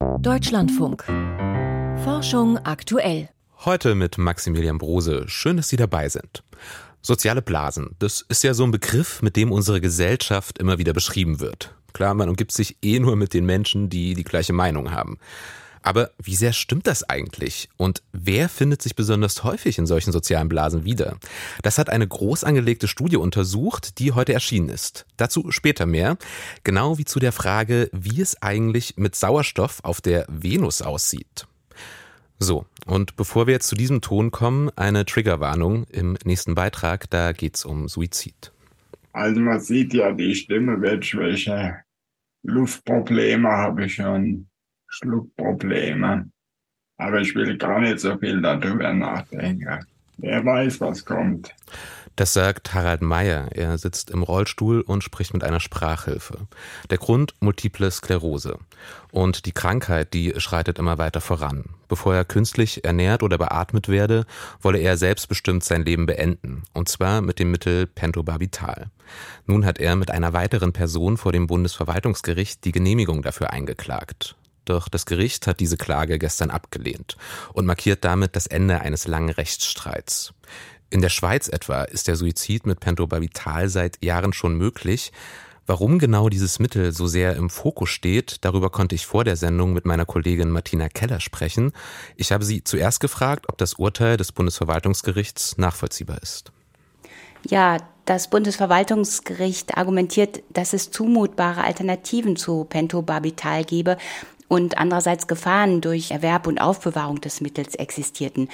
Deutschlandfunk. Forschung aktuell. Heute mit Maximilian Brose. Schön, dass Sie dabei sind. Soziale Blasen, das ist ja so ein Begriff, mit dem unsere Gesellschaft immer wieder beschrieben wird. Klar, man umgibt sich eh nur mit den Menschen, die die gleiche Meinung haben. Aber wie sehr stimmt das eigentlich? Und wer findet sich besonders häufig in solchen sozialen Blasen wieder? Das hat eine groß angelegte Studie untersucht, die heute erschienen ist. Dazu später mehr. Genau wie zu der Frage, wie es eigentlich mit Sauerstoff auf der Venus aussieht. So, und bevor wir jetzt zu diesem Ton kommen, eine Triggerwarnung im nächsten Beitrag, da geht's um Suizid. Also man sieht ja, die Stimme wird schwächer. Luftprobleme habe ich schon Schluckprobleme. Aber ich will gar nicht so viel darüber nachdenken. Wer weiß, was kommt. Das sagt Harald Meyer. Er sitzt im Rollstuhl und spricht mit einer Sprachhilfe. Der Grund multiple Sklerose. Und die Krankheit, die schreitet immer weiter voran. Bevor er künstlich ernährt oder beatmet werde, wolle er selbstbestimmt sein Leben beenden. Und zwar mit dem Mittel Pentobarbital. Nun hat er mit einer weiteren Person vor dem Bundesverwaltungsgericht die Genehmigung dafür eingeklagt. Doch das Gericht hat diese Klage gestern abgelehnt und markiert damit das Ende eines langen Rechtsstreits. In der Schweiz etwa ist der Suizid mit Pentobarbital seit Jahren schon möglich. Warum genau dieses Mittel so sehr im Fokus steht, darüber konnte ich vor der Sendung mit meiner Kollegin Martina Keller sprechen. Ich habe sie zuerst gefragt, ob das Urteil des Bundesverwaltungsgerichts nachvollziehbar ist. Ja, das Bundesverwaltungsgericht argumentiert, dass es zumutbare Alternativen zu Pentobarbital gebe und andererseits Gefahren durch Erwerb und Aufbewahrung des Mittels existierten.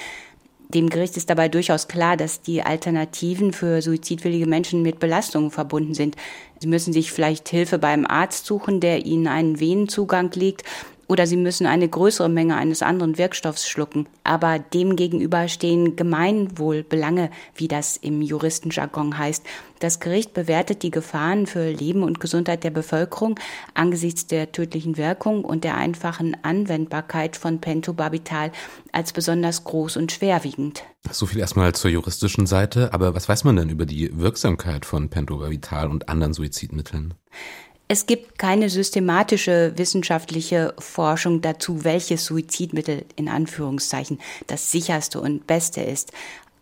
Dem Gericht ist dabei durchaus klar, dass die Alternativen für suizidwillige Menschen mit Belastungen verbunden sind. Sie müssen sich vielleicht Hilfe beim Arzt suchen, der ihnen einen Venenzugang legt oder sie müssen eine größere Menge eines anderen Wirkstoffs schlucken. Aber demgegenüber stehen Gemeinwohlbelange, wie das im Juristenjargon heißt. Das Gericht bewertet die Gefahren für Leben und Gesundheit der Bevölkerung angesichts der tödlichen Wirkung und der einfachen Anwendbarkeit von Pentobarbital als besonders groß und schwerwiegend. So viel erstmal zur juristischen Seite. Aber was weiß man denn über die Wirksamkeit von Pentobarbital und anderen Suizidmitteln? Es gibt keine systematische wissenschaftliche Forschung dazu, welches Suizidmittel in Anführungszeichen das sicherste und beste ist.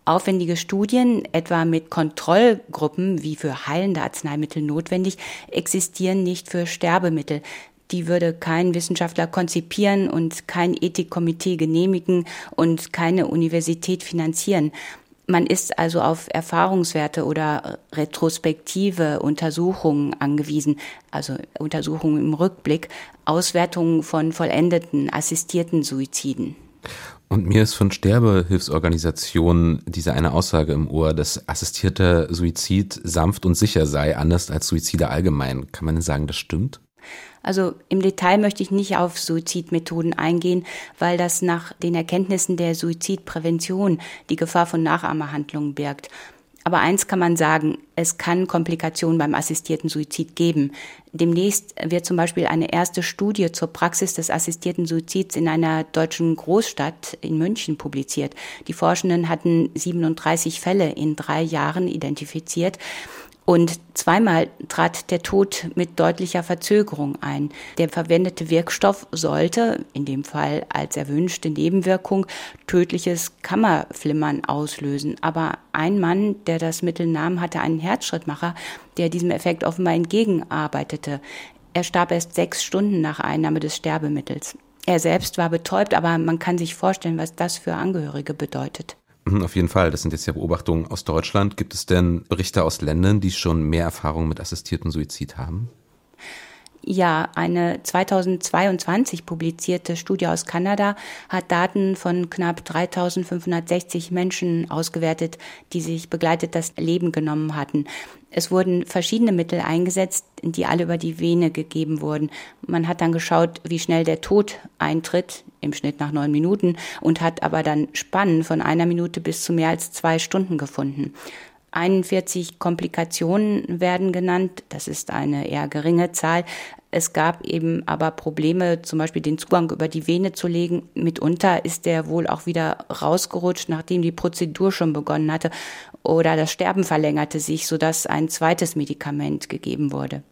Aufwendige Studien, etwa mit Kontrollgruppen wie für heilende Arzneimittel notwendig, existieren nicht für Sterbemittel. Die würde kein Wissenschaftler konzipieren und kein Ethikkomitee genehmigen und keine Universität finanzieren. Man ist also auf Erfahrungswerte oder retrospektive Untersuchungen angewiesen, also Untersuchungen im Rückblick, Auswertungen von vollendeten assistierten Suiziden. Und mir ist von Sterbehilfsorganisationen diese eine Aussage im Ohr, dass assistierter Suizid sanft und sicher sei, anders als Suizide allgemein. Kann man denn sagen, das stimmt? Also im Detail möchte ich nicht auf Suizidmethoden eingehen, weil das nach den Erkenntnissen der Suizidprävention die Gefahr von Nachahmerhandlungen birgt. Aber eins kann man sagen, es kann Komplikationen beim assistierten Suizid geben. Demnächst wird zum Beispiel eine erste Studie zur Praxis des assistierten Suizids in einer deutschen Großstadt in München publiziert. Die Forschenden hatten 37 Fälle in drei Jahren identifiziert. Und zweimal trat der Tod mit deutlicher Verzögerung ein. Der verwendete Wirkstoff sollte, in dem Fall als erwünschte Nebenwirkung, tödliches Kammerflimmern auslösen. Aber ein Mann, der das Mittel nahm, hatte einen Herzschrittmacher, der diesem Effekt offenbar entgegenarbeitete. Er starb erst sechs Stunden nach Einnahme des Sterbemittels. Er selbst war betäubt, aber man kann sich vorstellen, was das für Angehörige bedeutet. Mhm, auf jeden Fall, das sind jetzt ja Beobachtungen aus Deutschland. Gibt es denn Berichte aus Ländern, die schon mehr Erfahrung mit assistiertem Suizid haben? Ja, eine 2022 publizierte Studie aus Kanada hat Daten von knapp 3560 Menschen ausgewertet, die sich begleitet das Leben genommen hatten. Es wurden verschiedene Mittel eingesetzt, die alle über die Vene gegeben wurden. Man hat dann geschaut, wie schnell der Tod eintritt, im Schnitt nach neun Minuten, und hat aber dann Spannen von einer Minute bis zu mehr als zwei Stunden gefunden. 41 Komplikationen werden genannt. Das ist eine eher geringe Zahl. Es gab eben aber Probleme, zum Beispiel den Zugang über die Vene zu legen. Mitunter ist der wohl auch wieder rausgerutscht, nachdem die Prozedur schon begonnen hatte. Oder das Sterben verlängerte sich, sodass ein zweites Medikament gegeben wurde.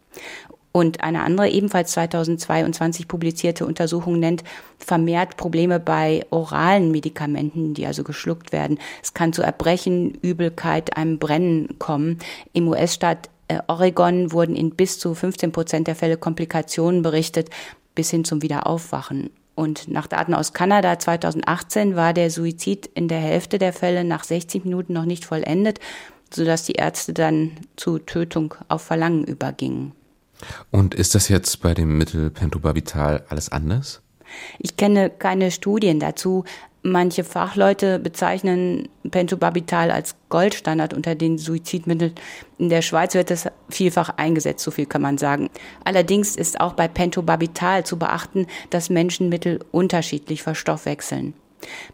Und eine andere ebenfalls 2022 publizierte Untersuchung nennt vermehrt Probleme bei oralen Medikamenten, die also geschluckt werden. Es kann zu Erbrechen, Übelkeit, einem Brennen kommen. Im US-Staat Oregon wurden in bis zu 15 Prozent der Fälle Komplikationen berichtet, bis hin zum Wiederaufwachen. Und nach Daten aus Kanada 2018 war der Suizid in der Hälfte der Fälle nach 60 Minuten noch nicht vollendet, sodass die Ärzte dann zu Tötung auf Verlangen übergingen. Und ist das jetzt bei dem Mittel Pentobarbital alles anders? Ich kenne keine Studien dazu. Manche Fachleute bezeichnen Pentobarbital als Goldstandard unter den Suizidmitteln. In der Schweiz wird es vielfach eingesetzt, so viel kann man sagen. Allerdings ist auch bei Pentobarbital zu beachten, dass Menschen Mittel unterschiedlich verstoffwechseln.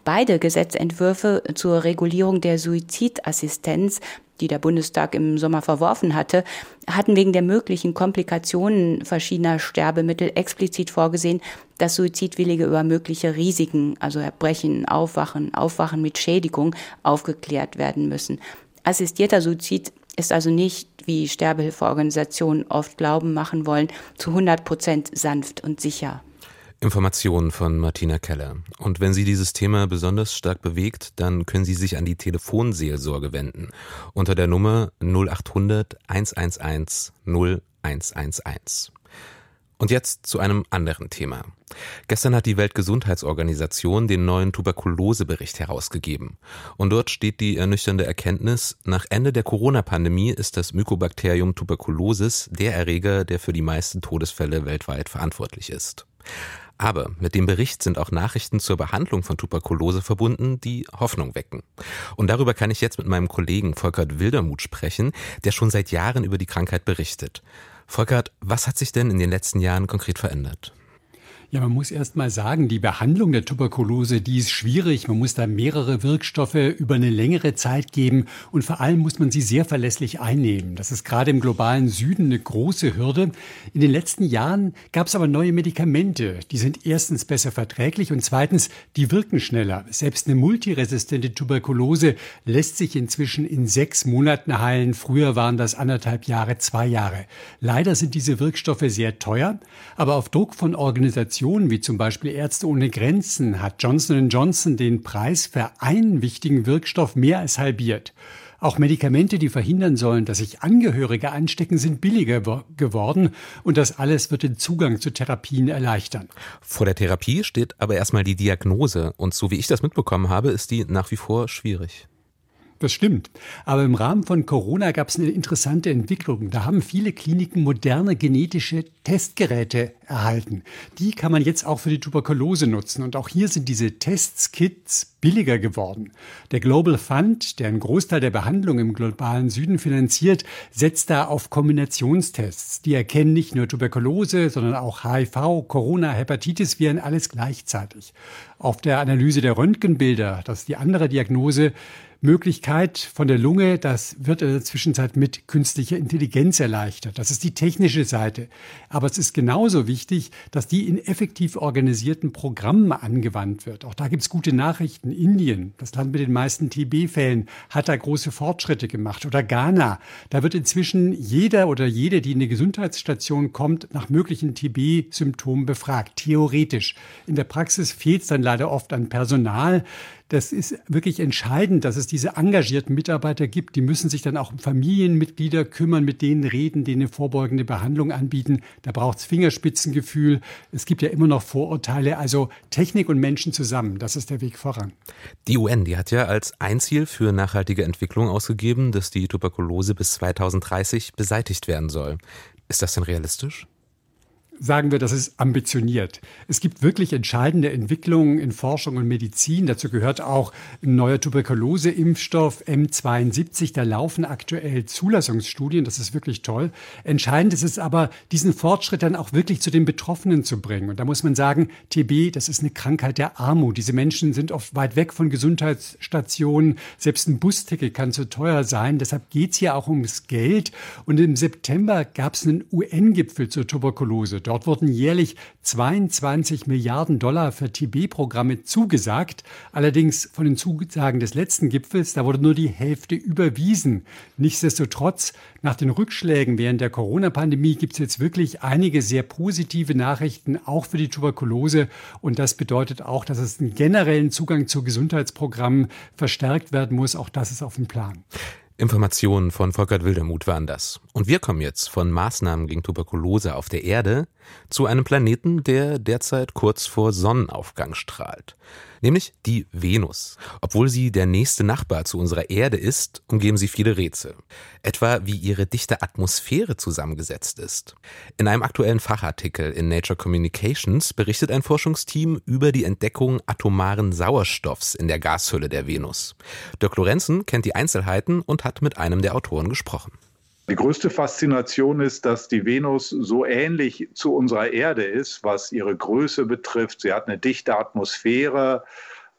Beide Gesetzentwürfe zur Regulierung der Suizidassistenz die der Bundestag im Sommer verworfen hatte, hatten wegen der möglichen Komplikationen verschiedener Sterbemittel explizit vorgesehen, dass Suizidwillige über mögliche Risiken, also Erbrechen, Aufwachen, Aufwachen mit Schädigung, aufgeklärt werden müssen. Assistierter Suizid ist also nicht, wie Sterbehilfeorganisationen oft glauben machen wollen, zu 100 Prozent sanft und sicher. Informationen von Martina Keller. Und wenn Sie dieses Thema besonders stark bewegt, dann können Sie sich an die Telefonseelsorge wenden unter der Nummer 0800 111 0111. Und jetzt zu einem anderen Thema. Gestern hat die Weltgesundheitsorganisation den neuen Tuberkulosebericht herausgegeben. Und dort steht die ernüchternde Erkenntnis, nach Ende der Corona-Pandemie ist das Mycobacterium tuberculosis der Erreger, der für die meisten Todesfälle weltweit verantwortlich ist. Aber mit dem Bericht sind auch Nachrichten zur Behandlung von Tuberkulose verbunden, die Hoffnung wecken. Und darüber kann ich jetzt mit meinem Kollegen Volkert Wildermuth sprechen, der schon seit Jahren über die Krankheit berichtet. Volkert, was hat sich denn in den letzten Jahren konkret verändert? Ja, man muss erst mal sagen, die Behandlung der Tuberkulose, die ist schwierig. Man muss da mehrere Wirkstoffe über eine längere Zeit geben und vor allem muss man sie sehr verlässlich einnehmen. Das ist gerade im globalen Süden eine große Hürde. In den letzten Jahren gab es aber neue Medikamente. Die sind erstens besser verträglich und zweitens, die wirken schneller. Selbst eine multiresistente Tuberkulose lässt sich inzwischen in sechs Monaten heilen. Früher waren das anderthalb Jahre, zwei Jahre. Leider sind diese Wirkstoffe sehr teuer, aber auf Druck von Organisationen Organisationen wie zum Beispiel Ärzte ohne Grenzen hat Johnson Johnson den Preis für einen wichtigen Wirkstoff mehr als halbiert. Auch Medikamente, die verhindern sollen, dass sich Angehörige anstecken, sind billiger geworden und das alles wird den Zugang zu Therapien erleichtern. Vor der Therapie steht aber erstmal die Diagnose und so wie ich das mitbekommen habe, ist die nach wie vor schwierig. Das stimmt. Aber im Rahmen von Corona gab es eine interessante Entwicklung. Da haben viele Kliniken moderne genetische Testgeräte erhalten. Die kann man jetzt auch für die Tuberkulose nutzen. Und auch hier sind diese Tests, Kits billiger geworden. Der Global Fund, der einen Großteil der Behandlung im globalen Süden finanziert, setzt da auf Kombinationstests. Die erkennen nicht nur Tuberkulose, sondern auch HIV, Corona, Hepatitis, Viren, alles gleichzeitig. Auf der Analyse der Röntgenbilder, das ist die andere Diagnose, Möglichkeit von der Lunge, das wird in der Zwischenzeit mit künstlicher Intelligenz erleichtert. Das ist die technische Seite. Aber es ist genauso wichtig, dass die in effektiv organisierten Programmen angewandt wird. Auch da gibt es gute Nachrichten. Indien, das Land mit den meisten TB-Fällen, hat da große Fortschritte gemacht. Oder Ghana, da wird inzwischen jeder oder jede, die in eine Gesundheitsstation kommt, nach möglichen TB-Symptomen befragt. Theoretisch. In der Praxis fehlt es dann leider oft an Personal. Das ist wirklich entscheidend, dass es diese engagierten Mitarbeiter gibt. Die müssen sich dann auch um Familienmitglieder kümmern, mit denen reden, denen vorbeugende Behandlung anbieten. Da braucht es Fingerspitzengefühl. Es gibt ja immer noch Vorurteile. Also Technik und Menschen zusammen, das ist der Weg voran. Die UN, die hat ja als ein Ziel für nachhaltige Entwicklung ausgegeben, dass die Tuberkulose bis 2030 beseitigt werden soll. Ist das denn realistisch? Sagen wir, das ist ambitioniert. Es gibt wirklich entscheidende Entwicklungen in Forschung und Medizin. Dazu gehört auch ein neuer Tuberkulose-Impfstoff M72. Da laufen aktuell Zulassungsstudien. Das ist wirklich toll. Entscheidend ist es aber, diesen Fortschritt dann auch wirklich zu den Betroffenen zu bringen. Und da muss man sagen, TB, das ist eine Krankheit der Armut. Diese Menschen sind oft weit weg von Gesundheitsstationen. Selbst ein Busticket kann zu teuer sein. Deshalb geht es hier auch ums Geld. Und im September gab es einen UN-Gipfel zur Tuberkulose. Dort wurden jährlich 22 Milliarden Dollar für TB-Programme zugesagt. Allerdings von den Zusagen des letzten Gipfels, da wurde nur die Hälfte überwiesen. Nichtsdestotrotz, nach den Rückschlägen während der Corona-Pandemie gibt es jetzt wirklich einige sehr positive Nachrichten, auch für die Tuberkulose. Und das bedeutet auch, dass es einen generellen Zugang zu Gesundheitsprogrammen verstärkt werden muss. Auch das ist auf dem Plan. Informationen von Volkert Wildermuth waren das. Und wir kommen jetzt von Maßnahmen gegen Tuberkulose auf der Erde zu einem Planeten, der derzeit kurz vor Sonnenaufgang strahlt nämlich die Venus. Obwohl sie der nächste Nachbar zu unserer Erde ist, umgeben sie viele Rätsel. Etwa wie ihre dichte Atmosphäre zusammengesetzt ist. In einem aktuellen Fachartikel in Nature Communications berichtet ein Forschungsteam über die Entdeckung atomaren Sauerstoffs in der Gashülle der Venus. Dirk Lorenzen kennt die Einzelheiten und hat mit einem der Autoren gesprochen. Die größte Faszination ist, dass die Venus so ähnlich zu unserer Erde ist, was ihre Größe betrifft. Sie hat eine dichte Atmosphäre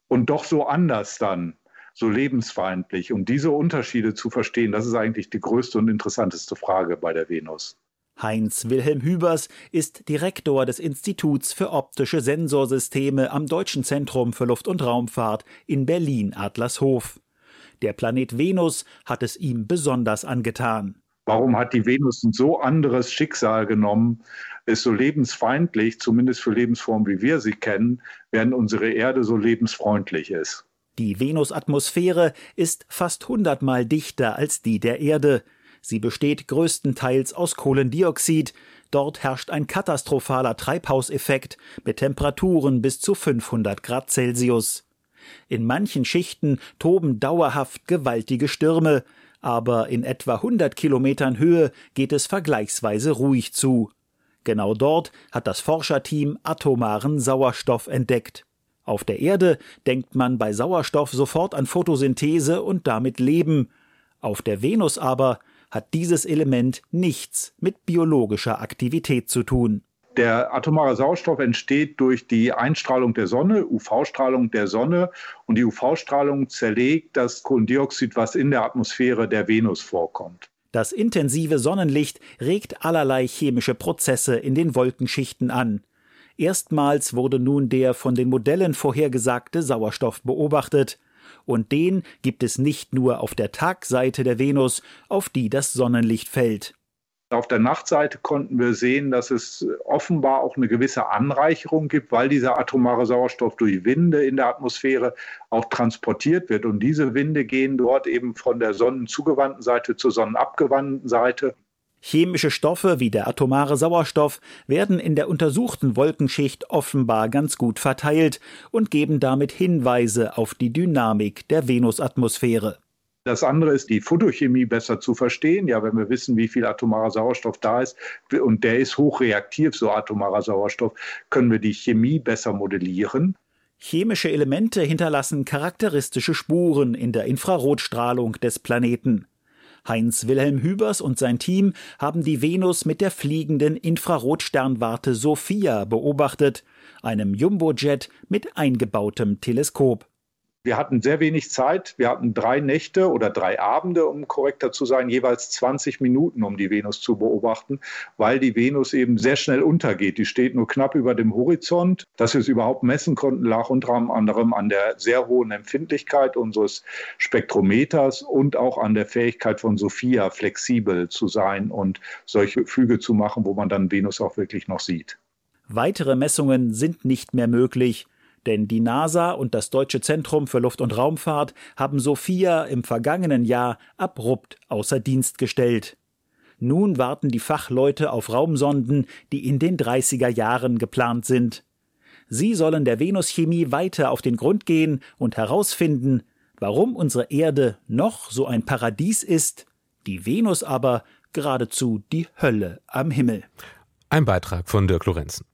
und doch so anders dann, so lebensfeindlich. Und diese Unterschiede zu verstehen, das ist eigentlich die größte und interessanteste Frage bei der Venus. Heinz Wilhelm Hübers ist Direktor des Instituts für optische Sensorsysteme am Deutschen Zentrum für Luft- und Raumfahrt in Berlin-Adlershof. Der Planet Venus hat es ihm besonders angetan. Warum hat die Venus ein so anderes Schicksal genommen, ist so lebensfeindlich, zumindest für Lebensformen, wie wir sie kennen, während unsere Erde so lebensfreundlich ist? Die Venusatmosphäre ist fast hundertmal dichter als die der Erde. Sie besteht größtenteils aus Kohlendioxid. Dort herrscht ein katastrophaler Treibhauseffekt mit Temperaturen bis zu 500 Grad Celsius. In manchen Schichten toben dauerhaft gewaltige Stürme aber in etwa 100 Kilometern Höhe geht es vergleichsweise ruhig zu. Genau dort hat das Forscherteam atomaren Sauerstoff entdeckt. Auf der Erde denkt man bei Sauerstoff sofort an Photosynthese und damit Leben. Auf der Venus aber hat dieses Element nichts mit biologischer Aktivität zu tun. Der atomare Sauerstoff entsteht durch die Einstrahlung der Sonne, UV-Strahlung der Sonne. Und die UV-Strahlung zerlegt das Kohlendioxid, was in der Atmosphäre der Venus vorkommt. Das intensive Sonnenlicht regt allerlei chemische Prozesse in den Wolkenschichten an. Erstmals wurde nun der von den Modellen vorhergesagte Sauerstoff beobachtet. Und den gibt es nicht nur auf der Tagseite der Venus, auf die das Sonnenlicht fällt. Auf der Nachtseite konnten wir sehen, dass es offenbar auch eine gewisse Anreicherung gibt, weil dieser atomare Sauerstoff durch Winde in der Atmosphäre auch transportiert wird. Und diese Winde gehen dort eben von der sonnenzugewandten Seite zur sonnenabgewandten Seite. Chemische Stoffe wie der atomare Sauerstoff werden in der untersuchten Wolkenschicht offenbar ganz gut verteilt und geben damit Hinweise auf die Dynamik der Venusatmosphäre. Das andere ist, die Photochemie besser zu verstehen. Ja, wenn wir wissen, wie viel atomarer Sauerstoff da ist und der ist hochreaktiv, so atomarer Sauerstoff, können wir die Chemie besser modellieren. Chemische Elemente hinterlassen charakteristische Spuren in der Infrarotstrahlung des Planeten. Heinz Wilhelm Hübers und sein Team haben die Venus mit der fliegenden Infrarotsternwarte Sophia beobachtet, einem Jumbojet mit eingebautem Teleskop. Wir hatten sehr wenig Zeit. Wir hatten drei Nächte oder drei Abende, um korrekter zu sein, jeweils 20 Minuten, um die Venus zu beobachten, weil die Venus eben sehr schnell untergeht. Die steht nur knapp über dem Horizont. Dass wir es überhaupt messen konnten, lag unter anderem an der sehr hohen Empfindlichkeit unseres Spektrometers und auch an der Fähigkeit von Sophia, flexibel zu sein und solche Flüge zu machen, wo man dann Venus auch wirklich noch sieht. Weitere Messungen sind nicht mehr möglich. Denn die NASA und das Deutsche Zentrum für Luft- und Raumfahrt haben Sophia im vergangenen Jahr abrupt außer Dienst gestellt. Nun warten die Fachleute auf Raumsonden, die in den 30er Jahren geplant sind. Sie sollen der Venuschemie weiter auf den Grund gehen und herausfinden, warum unsere Erde noch so ein Paradies ist, die Venus aber geradezu die Hölle am Himmel. Ein Beitrag von Dirk Lorenzen.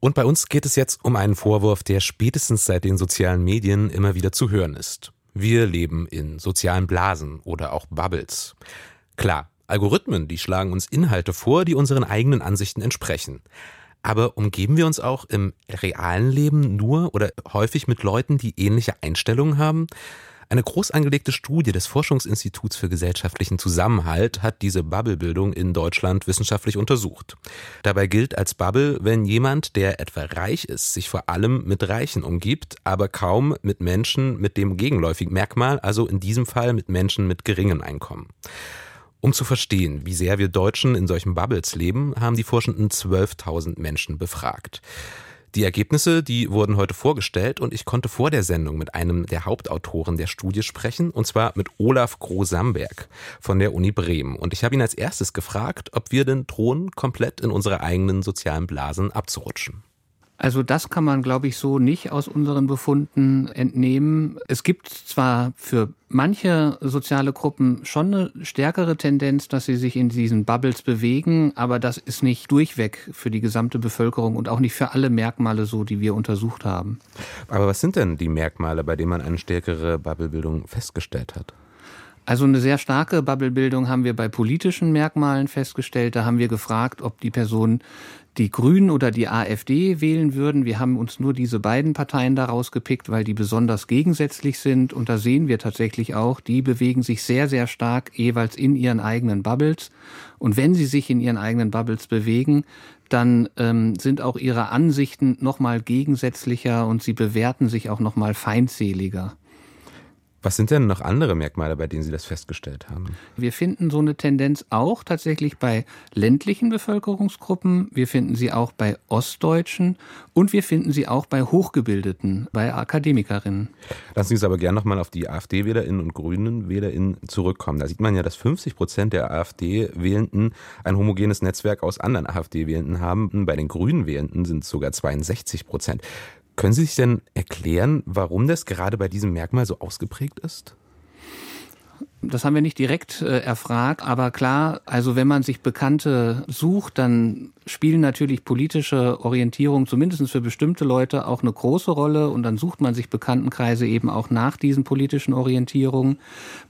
Und bei uns geht es jetzt um einen Vorwurf, der spätestens seit den sozialen Medien immer wieder zu hören ist. Wir leben in sozialen Blasen oder auch Bubbles. Klar, Algorithmen, die schlagen uns Inhalte vor, die unseren eigenen Ansichten entsprechen. Aber umgeben wir uns auch im realen Leben nur oder häufig mit Leuten, die ähnliche Einstellungen haben? Eine groß angelegte Studie des Forschungsinstituts für gesellschaftlichen Zusammenhalt hat diese Bubblebildung in Deutschland wissenschaftlich untersucht. Dabei gilt als Bubble, wenn jemand, der etwa reich ist, sich vor allem mit Reichen umgibt, aber kaum mit Menschen mit dem gegenläufigen Merkmal, also in diesem Fall mit Menschen mit geringem Einkommen. Um zu verstehen, wie sehr wir Deutschen in solchen Bubbles leben, haben die Forschenden 12.000 Menschen befragt. Die Ergebnisse, die wurden heute vorgestellt und ich konnte vor der Sendung mit einem der Hauptautoren der Studie sprechen, und zwar mit Olaf Groh-Samberg von der Uni Bremen. Und ich habe ihn als erstes gefragt, ob wir denn drohen, komplett in unsere eigenen sozialen Blasen abzurutschen. Also das kann man, glaube ich, so nicht aus unseren Befunden entnehmen. Es gibt zwar für manche soziale Gruppen schon eine stärkere Tendenz, dass sie sich in diesen Bubbles bewegen, aber das ist nicht durchweg für die gesamte Bevölkerung und auch nicht für alle Merkmale so, die wir untersucht haben. Aber was sind denn die Merkmale, bei denen man eine stärkere Bubblebildung festgestellt hat? Also eine sehr starke Bubblebildung haben wir bei politischen Merkmalen festgestellt. Da haben wir gefragt, ob die Personen die Grünen oder die AfD wählen würden. Wir haben uns nur diese beiden Parteien daraus gepickt, weil die besonders gegensätzlich sind. Und da sehen wir tatsächlich auch, die bewegen sich sehr, sehr stark jeweils in ihren eigenen Bubbles. Und wenn sie sich in ihren eigenen Bubbles bewegen, dann ähm, sind auch ihre Ansichten nochmal gegensätzlicher und sie bewerten sich auch nochmal feindseliger. Was sind denn noch andere Merkmale, bei denen Sie das festgestellt haben? Wir finden so eine Tendenz auch tatsächlich bei ländlichen Bevölkerungsgruppen. Wir finden sie auch bei Ostdeutschen und wir finden sie auch bei Hochgebildeten, bei Akademikerinnen. Lassen Sie uns aber gerne nochmal auf die AfD-WählerInnen und Grünen-WählerInnen zurückkommen. Da sieht man ja, dass 50 Prozent der AfD-Wählenden ein homogenes Netzwerk aus anderen AfD-Wählenden haben. Bei den Grünen-Wählenden sind es sogar 62 Prozent. Können Sie sich denn erklären, warum das gerade bei diesem Merkmal so ausgeprägt ist? Das haben wir nicht direkt äh, erfragt, aber klar, also wenn man sich Bekannte sucht, dann spielen natürlich politische Orientierungen zumindest für bestimmte Leute auch eine große Rolle und dann sucht man sich Bekanntenkreise eben auch nach diesen politischen Orientierungen.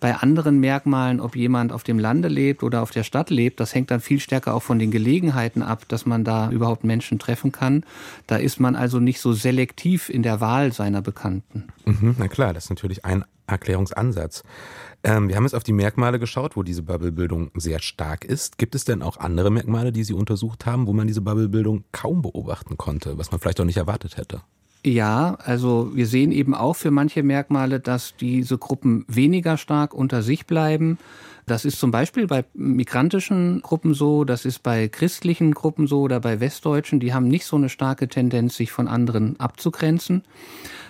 Bei anderen Merkmalen, ob jemand auf dem Lande lebt oder auf der Stadt lebt, das hängt dann viel stärker auch von den Gelegenheiten ab, dass man da überhaupt Menschen treffen kann. Da ist man also nicht so selektiv in der Wahl seiner Bekannten. Mhm, na klar, das ist natürlich ein Erklärungsansatz. Ähm, wir haben jetzt auf die Merkmale geschaut, wo diese Bubblebildung sehr stark ist. Gibt es denn auch andere Merkmale, die Sie untersucht haben, wo man diese Bubblebildung kaum beobachten konnte, was man vielleicht auch nicht erwartet hätte? Ja, also wir sehen eben auch für manche Merkmale, dass diese Gruppen weniger stark unter sich bleiben. Das ist zum Beispiel bei migrantischen Gruppen so, das ist bei christlichen Gruppen so oder bei Westdeutschen, die haben nicht so eine starke Tendenz, sich von anderen abzugrenzen.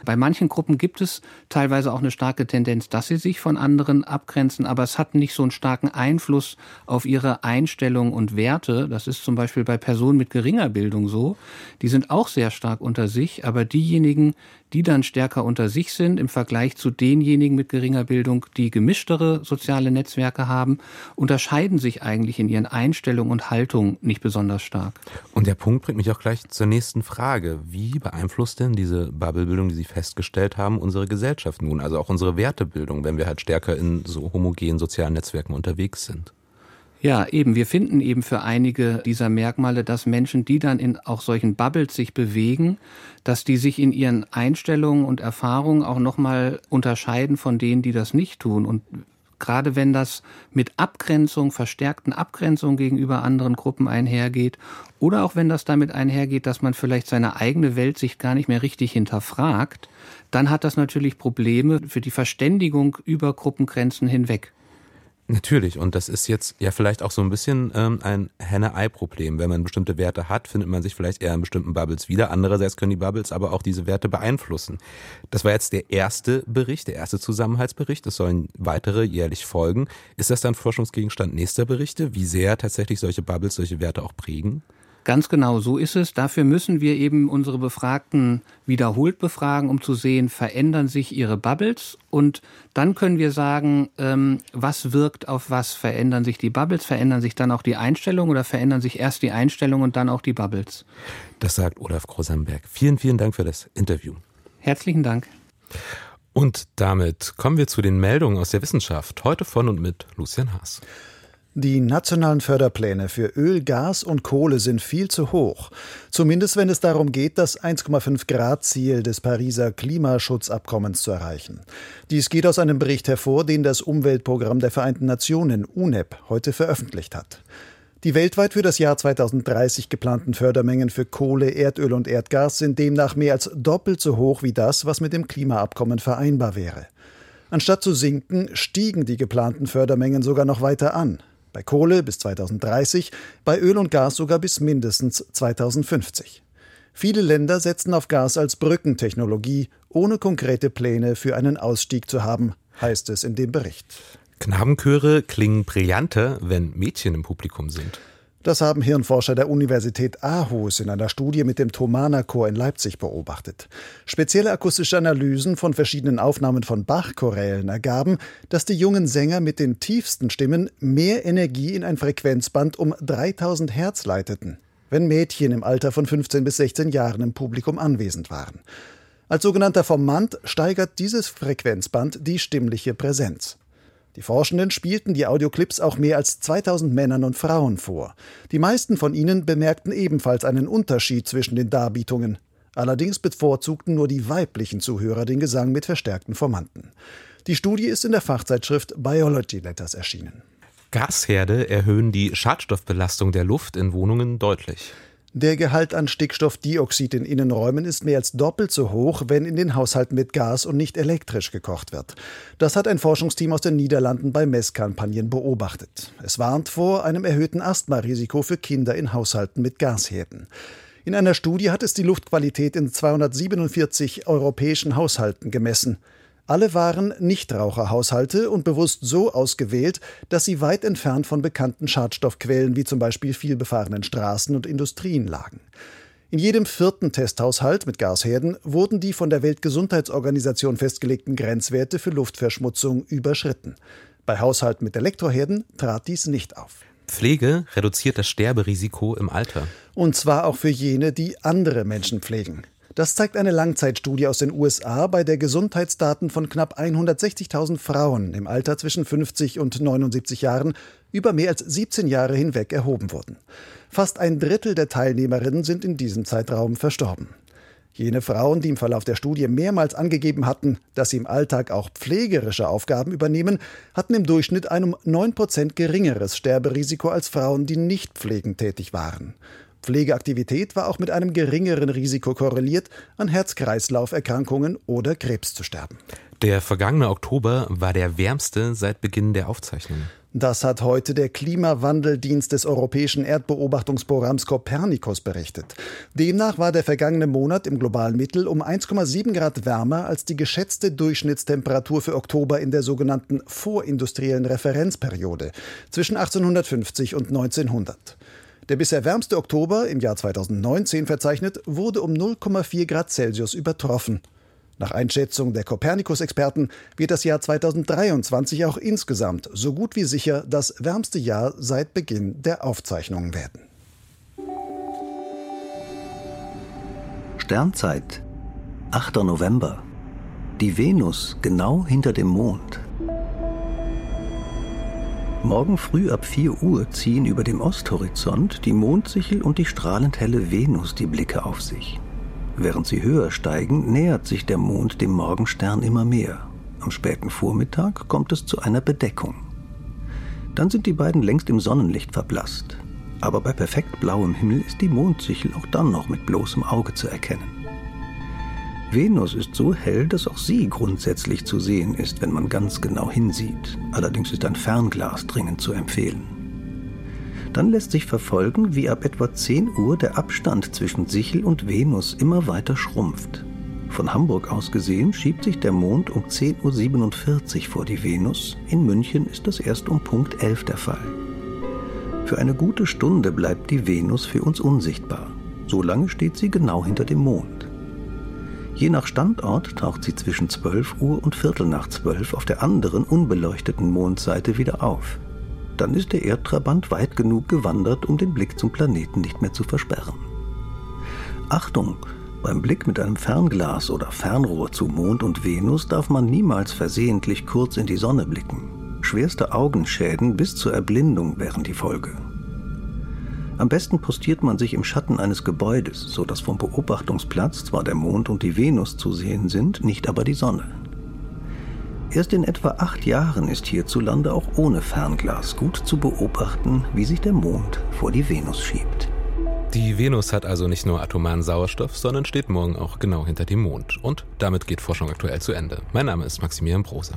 Bei manchen Gruppen gibt es teilweise auch eine starke Tendenz, dass sie sich von anderen abgrenzen, aber es hat nicht so einen starken Einfluss auf ihre Einstellung und Werte. Das ist zum Beispiel bei Personen mit geringer Bildung so. Die sind auch sehr stark unter sich, aber diejenigen, die dann stärker unter sich sind im Vergleich zu denjenigen mit geringer Bildung, die gemischtere soziale Netzwerke haben, unterscheiden sich eigentlich in ihren Einstellungen und Haltungen nicht besonders stark. Und der Punkt bringt mich auch gleich zur nächsten Frage. Wie beeinflusst denn diese Bubblebildung, die Sie festgestellt haben, unsere Gesellschaft nun, also auch unsere Wertebildung, wenn wir halt stärker in so homogenen sozialen Netzwerken unterwegs sind? Ja, eben. Wir finden eben für einige dieser Merkmale, dass Menschen, die dann in auch solchen Bubbles sich bewegen, dass die sich in ihren Einstellungen und Erfahrungen auch nochmal unterscheiden von denen, die das nicht tun. Und gerade wenn das mit Abgrenzung, verstärkten Abgrenzung gegenüber anderen Gruppen einhergeht oder auch wenn das damit einhergeht, dass man vielleicht seine eigene Weltsicht gar nicht mehr richtig hinterfragt, dann hat das natürlich Probleme für die Verständigung über Gruppengrenzen hinweg. Natürlich, und das ist jetzt ja vielleicht auch so ein bisschen ähm, ein Henne-Ei-Problem. Wenn man bestimmte Werte hat, findet man sich vielleicht eher in bestimmten Bubbles wieder. Andererseits können die Bubbles aber auch diese Werte beeinflussen. Das war jetzt der erste Bericht, der erste Zusammenhaltsbericht. Es sollen weitere jährlich folgen. Ist das dann Forschungsgegenstand nächster Berichte, wie sehr tatsächlich solche Bubbles solche Werte auch prägen? Ganz genau, so ist es. Dafür müssen wir eben unsere Befragten wiederholt befragen, um zu sehen, verändern sich ihre Bubbles und dann können wir sagen, ähm, was wirkt auf was. Verändern sich die Bubbles, verändern sich dann auch die Einstellungen oder verändern sich erst die Einstellungen und dann auch die Bubbles. Das sagt Olaf Grosamberg. Vielen, vielen Dank für das Interview. Herzlichen Dank. Und damit kommen wir zu den Meldungen aus der Wissenschaft. Heute von und mit Lucian Haas. Die nationalen Förderpläne für Öl, Gas und Kohle sind viel zu hoch. Zumindest wenn es darum geht, das 1,5 Grad Ziel des Pariser Klimaschutzabkommens zu erreichen. Dies geht aus einem Bericht hervor, den das Umweltprogramm der Vereinten Nationen UNEP heute veröffentlicht hat. Die weltweit für das Jahr 2030 geplanten Fördermengen für Kohle, Erdöl und Erdgas sind demnach mehr als doppelt so hoch wie das, was mit dem Klimaabkommen vereinbar wäre. Anstatt zu sinken, stiegen die geplanten Fördermengen sogar noch weiter an. Bei Kohle bis 2030, bei Öl und Gas sogar bis mindestens 2050. Viele Länder setzen auf Gas als Brückentechnologie, ohne konkrete Pläne für einen Ausstieg zu haben, heißt es in dem Bericht. Knabenchöre klingen brillanter, wenn Mädchen im Publikum sind. Das haben Hirnforscher der Universität Aarhus in einer Studie mit dem Thomanerchor in Leipzig beobachtet. Spezielle akustische Analysen von verschiedenen Aufnahmen von Bach-Chorälen ergaben, dass die jungen Sänger mit den tiefsten Stimmen mehr Energie in ein Frequenzband um 3000 Hertz leiteten, wenn Mädchen im Alter von 15 bis 16 Jahren im Publikum anwesend waren. Als sogenannter Formant steigert dieses Frequenzband die stimmliche Präsenz. Die Forschenden spielten die Audioclips auch mehr als 2000 Männern und Frauen vor. Die meisten von ihnen bemerkten ebenfalls einen Unterschied zwischen den Darbietungen. Allerdings bevorzugten nur die weiblichen Zuhörer den Gesang mit verstärkten Formanten. Die Studie ist in der Fachzeitschrift Biology Letters erschienen. Gasherde erhöhen die Schadstoffbelastung der Luft in Wohnungen deutlich. Der Gehalt an Stickstoffdioxid in Innenräumen ist mehr als doppelt so hoch, wenn in den Haushalten mit Gas und nicht elektrisch gekocht wird. Das hat ein Forschungsteam aus den Niederlanden bei Messkampagnen beobachtet. Es warnt vor einem erhöhten Asthmarisiko für Kinder in Haushalten mit Gasherden. In einer Studie hat es die Luftqualität in 247 europäischen Haushalten gemessen. Alle waren Nichtraucherhaushalte und bewusst so ausgewählt, dass sie weit entfernt von bekannten Schadstoffquellen wie zum Beispiel vielbefahrenen Straßen und Industrien lagen. In jedem vierten Testhaushalt mit Gasherden wurden die von der Weltgesundheitsorganisation festgelegten Grenzwerte für Luftverschmutzung überschritten. Bei Haushalten mit Elektroherden trat dies nicht auf. Pflege reduziert das Sterberisiko im Alter. Und zwar auch für jene, die andere Menschen pflegen. Das zeigt eine Langzeitstudie aus den USA, bei der Gesundheitsdaten von knapp 160.000 Frauen im Alter zwischen 50 und 79 Jahren über mehr als 17 Jahre hinweg erhoben wurden. Fast ein Drittel der Teilnehmerinnen sind in diesem Zeitraum verstorben. Jene Frauen, die im Verlauf der Studie mehrmals angegeben hatten, dass sie im Alltag auch pflegerische Aufgaben übernehmen, hatten im Durchschnitt ein um 9 Prozent geringeres Sterberisiko als Frauen, die nicht pflegend tätig waren. Pflegeaktivität war auch mit einem geringeren Risiko korreliert, an Herz-Kreislauf-Erkrankungen oder Krebs zu sterben. Der vergangene Oktober war der wärmste seit Beginn der Aufzeichnung. Das hat heute der Klimawandeldienst des Europäischen Erdbeobachtungsprogramms Copernicus berichtet. Demnach war der vergangene Monat im globalen Mittel um 1,7 Grad wärmer als die geschätzte Durchschnittstemperatur für Oktober in der sogenannten vorindustriellen Referenzperiode zwischen 1850 und 1900. Der bisher wärmste Oktober im Jahr 2019 verzeichnet wurde um 0,4 Grad Celsius übertroffen. Nach Einschätzung der Copernicus-Experten wird das Jahr 2023 auch insgesamt so gut wie sicher das wärmste Jahr seit Beginn der Aufzeichnungen werden. Sternzeit, 8. November. Die Venus genau hinter dem Mond. Morgen früh ab 4 Uhr ziehen über dem Osthorizont die Mondsichel und die strahlend helle Venus die Blicke auf sich. Während sie höher steigen, nähert sich der Mond dem Morgenstern immer mehr. Am späten Vormittag kommt es zu einer Bedeckung. Dann sind die beiden längst im Sonnenlicht verblasst. Aber bei perfekt blauem Himmel ist die Mondsichel auch dann noch mit bloßem Auge zu erkennen. Venus ist so hell, dass auch sie grundsätzlich zu sehen ist, wenn man ganz genau hinsieht. Allerdings ist ein Fernglas dringend zu empfehlen. Dann lässt sich verfolgen, wie ab etwa 10 Uhr der Abstand zwischen Sichel und Venus immer weiter schrumpft. Von Hamburg aus gesehen schiebt sich der Mond um 10.47 Uhr vor die Venus, in München ist das erst um Punkt 11 der Fall. Für eine gute Stunde bleibt die Venus für uns unsichtbar. So lange steht sie genau hinter dem Mond. Je nach Standort taucht sie zwischen 12 Uhr und Viertel nach 12 auf der anderen unbeleuchteten Mondseite wieder auf. Dann ist der Erdtrabant weit genug gewandert, um den Blick zum Planeten nicht mehr zu versperren. Achtung! Beim Blick mit einem Fernglas oder Fernrohr zu Mond und Venus darf man niemals versehentlich kurz in die Sonne blicken. Schwerste Augenschäden bis zur Erblindung wären die Folge. Am besten postiert man sich im Schatten eines Gebäudes, so dass vom Beobachtungsplatz zwar der Mond und die Venus zu sehen sind, nicht aber die Sonne. Erst in etwa acht Jahren ist hierzulande auch ohne Fernglas gut zu beobachten, wie sich der Mond vor die Venus schiebt. Die Venus hat also nicht nur atomaren Sauerstoff, sondern steht morgen auch genau hinter dem Mond. Und damit geht Forschung aktuell zu Ende. Mein Name ist Maximilian Brose.